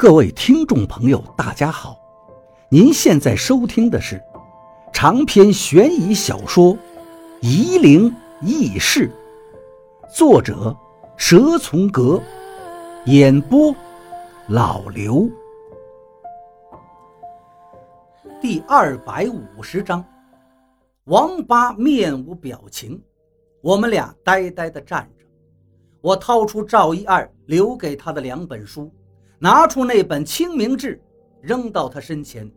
各位听众朋友，大家好！您现在收听的是长篇悬疑小说《夷陵轶事》，作者蛇从阁，演播老刘。第二百五十章，王八面无表情，我们俩呆呆的站着。我掏出赵一二留给他的两本书。拿出那本《清明志》，扔到他身前。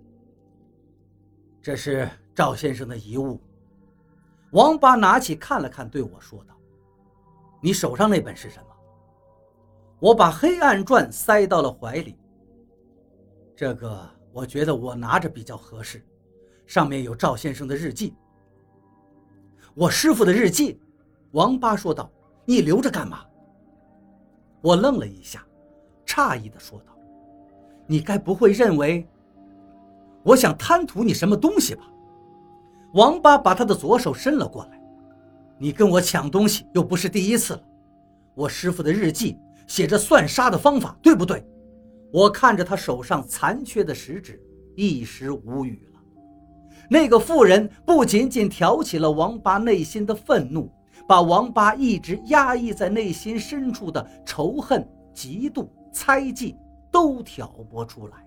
这是赵先生的遗物。王八拿起看了看，对我说道：“你手上那本是什么？”我把《黑暗传》塞到了怀里。这个我觉得我拿着比较合适，上面有赵先生的日记。我师傅的日记，王八说道：“你留着干嘛？”我愣了一下。诧异地说道：“你该不会认为我想贪图你什么东西吧？”王八把他的左手伸了过来：“你跟我抢东西又不是第一次了。我师傅的日记写着算杀的方法，对不对？”我看着他手上残缺的食指，一时无语了。那个妇人不仅仅挑起了王八内心的愤怒，把王八一直压抑在内心深处的仇恨、嫉妒。猜忌都挑拨出来了，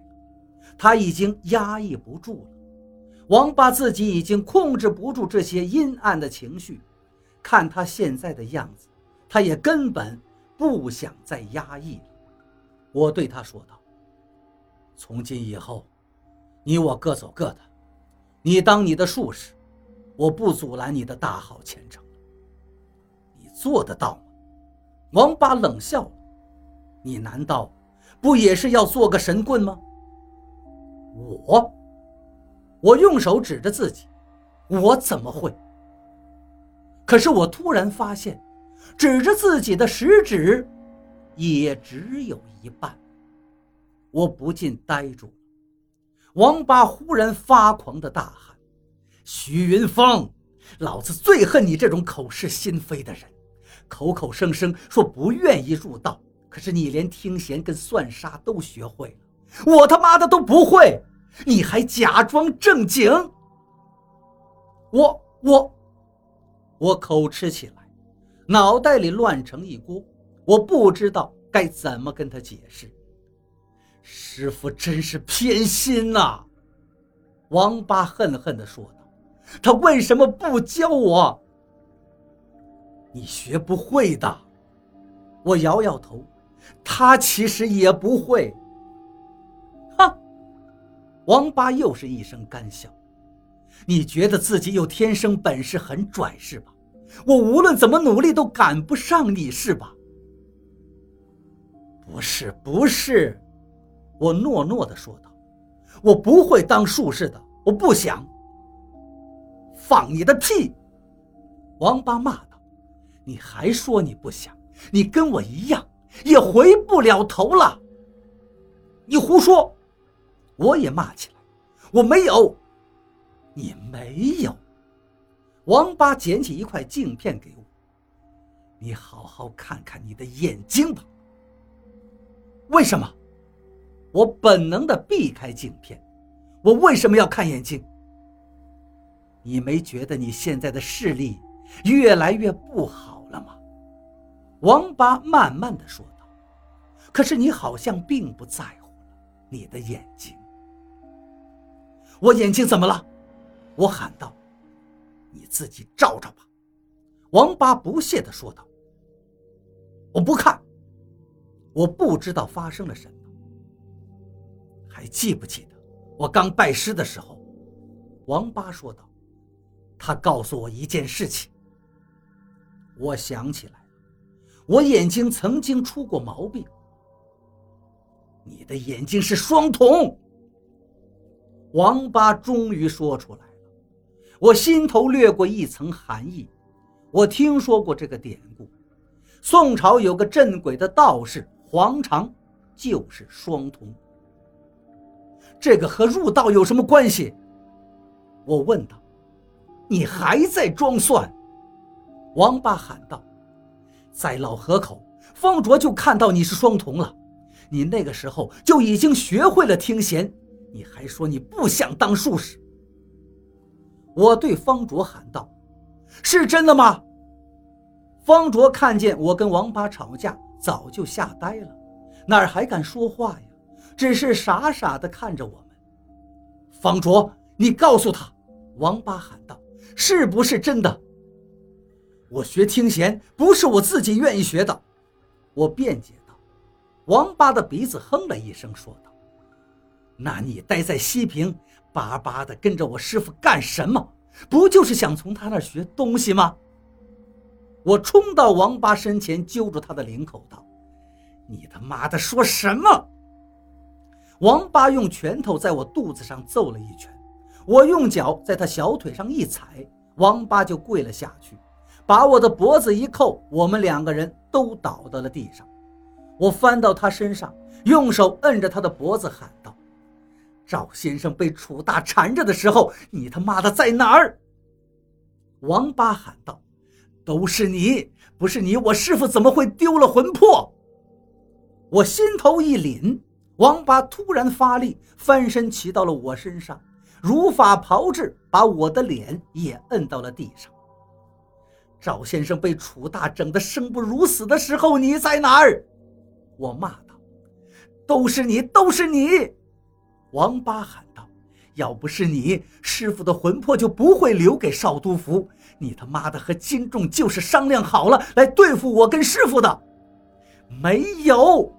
他已经压抑不住了。王八自己已经控制不住这些阴暗的情绪，看他现在的样子，他也根本不想再压抑了。我对他说道：“从今以后，你我各走各的，你当你的术士，我不阻拦你的大好前程。你做得到吗？”王八冷笑。你难道不也是要做个神棍吗？我，我用手指着自己，我怎么会？可是我突然发现，指着自己的食指，也只有一半。我不禁呆住了。王八忽然发狂的大喊：“徐云峰，老子最恨你这种口是心非的人，口口声声说不愿意入道。”可是你连听弦跟算杀都学会了，我他妈的都不会，你还假装正经？我我我口吃起来，脑袋里乱成一锅，我不知道该怎么跟他解释。师傅真是偏心呐！王八恨恨地说道：“他为什么不教我？你学不会的。”我摇摇头。他其实也不会。哼！王八又是一声干笑。你觉得自己有天生本事，很拽是吧？我无论怎么努力都赶不上你是吧？不是，不是。我诺诺的说道：“我不会当术士的，我不想。”放你的屁！王八骂道：“你还说你不想？你跟我一样。”也回不了头了。你胡说！我也骂起来。我没有，你没有。王八捡起一块镜片给我。你好好看看你的眼睛吧。为什么？我本能的避开镜片。我为什么要看眼睛？你没觉得你现在的视力越来越不好？王八慢慢的说道：“可是你好像并不在乎，你的眼睛。我眼睛怎么了？”我喊道。“你自己照照吧。”王八不屑的说道。“我不看。”我不知道发生了什么。还记不记得我刚拜师的时候？王八说道。他告诉我一件事情。我想起来。我眼睛曾经出过毛病。你的眼睛是双瞳。王八终于说出来了，我心头掠过一层寒意。我听说过这个典故，宋朝有个镇鬼的道士黄长，就是双瞳。这个和入道有什么关系？我问道。你还在装蒜？王八喊道。在老河口，方卓就看到你是双瞳了。你那个时候就已经学会了听弦，你还说你不想当术士。我对方卓喊道：“是真的吗？”方卓看见我跟王八吵架，早就吓呆了，哪儿还敢说话呀？只是傻傻地看着我们。方卓，你告诉他，王八喊道：“是不是真的？”我学听弦不是我自己愿意学的，我辩解道。王八的鼻子哼了一声，说道：“那你待在西平，巴巴的跟着我师傅干什么？不就是想从他那儿学东西吗？”我冲到王八身前，揪住他的领口道：“你他妈的说什么？”王八用拳头在我肚子上揍了一拳，我用脚在他小腿上一踩，王八就跪了下去。把我的脖子一扣，我们两个人都倒到了地上。我翻到他身上，用手摁着他的脖子，喊道：“赵先生被楚大缠着的时候，你他妈的在哪儿？”王八喊道：“都是你，不是你，我师傅怎么会丢了魂魄？”我心头一凛，王八突然发力，翻身骑到了我身上，如法炮制，把我的脸也摁到了地上。赵先生被楚大整得生不如死的时候，你在哪儿？我骂道：“都是你，都是你！”王八喊道：“要不是你，师傅的魂魄就不会留给少督府。你他妈的和金仲就是商量好了来对付我跟师傅的。”没有，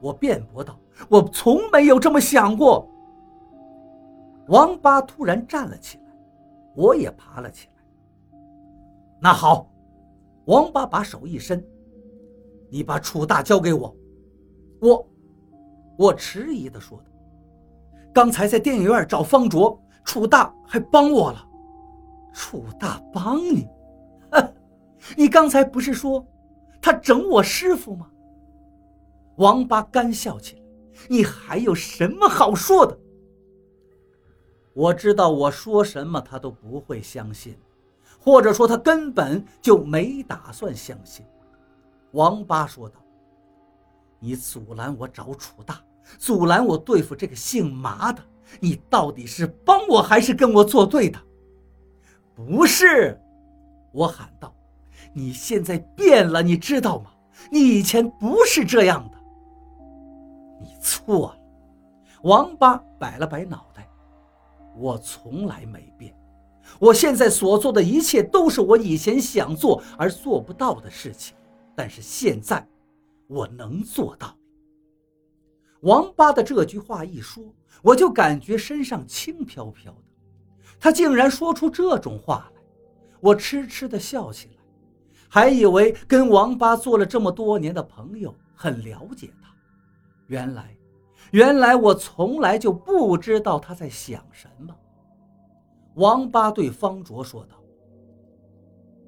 我辩驳道：“我从没有这么想过。”王八突然站了起来，我也爬了起来。那好，王八把手一伸，你把楚大交给我。我，我迟疑的说道：“刚才在电影院找方卓，楚大还帮我了。楚大帮你？你刚才不是说他整我师傅吗？”王八干笑起来：“你还有什么好说的？”我知道我说什么他都不会相信。或者说他根本就没打算相信，王八说道：“你阻拦我找楚大，阻拦我对付这个姓麻的，你到底是帮我还是跟我作对的？”不是，我喊道：“你现在变了，你知道吗？你以前不是这样的。”你错了，王八摆了摆脑袋：“我从来没变。”我现在所做的一切都是我以前想做而做不到的事情，但是现在我能做到。王八的这句话一说，我就感觉身上轻飘飘的。他竟然说出这种话来，我痴痴地笑起来，还以为跟王八做了这么多年的朋友，很了解他。原来，原来我从来就不知道他在想什么。王八对方卓说道：“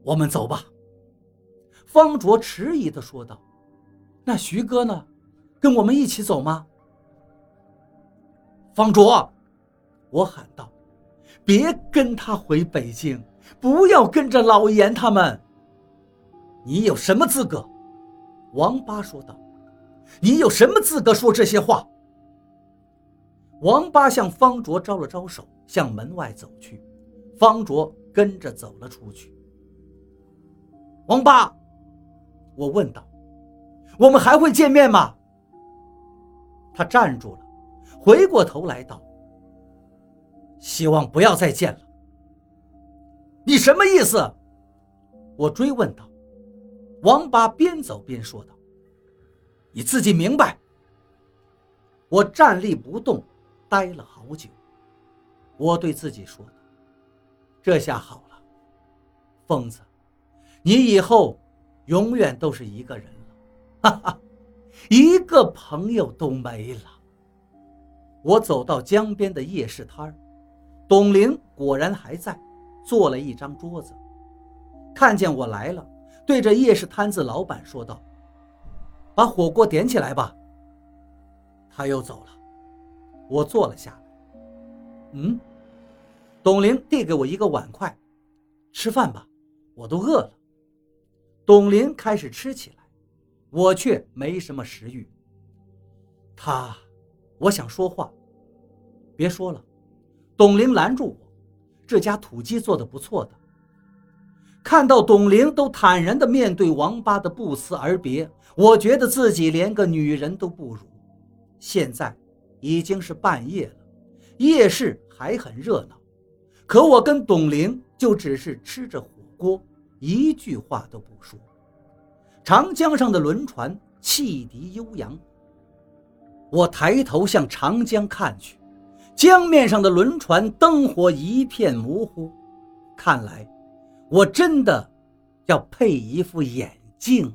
我们走吧。”方卓迟疑地说道：“那徐哥呢？跟我们一起走吗？”方卓，我喊道：“别跟他回北京，不要跟着老严他们。”你有什么资格？王八说道：“你有什么资格说这些话？”王八向方卓招了招手。向门外走去，方卓跟着走了出去。王八，我问道：“我们还会见面吗？”他站住了，回过头来道：“希望不要再见了。”你什么意思？我追问道。王八边走边说道：“你自己明白。”我站立不动，呆了好久。我对自己说道：“这下好了，疯子，你以后永远都是一个人了，哈哈，一个朋友都没了。”我走到江边的夜市摊儿，董玲果然还在，坐了一张桌子。看见我来了，对着夜市摊子老板说道：“把火锅点起来吧。”他又走了，我坐了下来。嗯。董玲递给我一个碗筷，吃饭吧，我都饿了。董玲开始吃起来，我却没什么食欲。他，我想说话。别说了，董玲拦住我。这家土鸡做的不错的。看到董玲都坦然地面对王八的不辞而别，我觉得自己连个女人都不如。现在已经是半夜了，夜市还很热闹，可我跟董玲就只是吃着火锅，一句话都不说。长江上的轮船汽笛悠扬，我抬头向长江看去。江面上的轮船灯火一片模糊，看来我真的要配一副眼镜。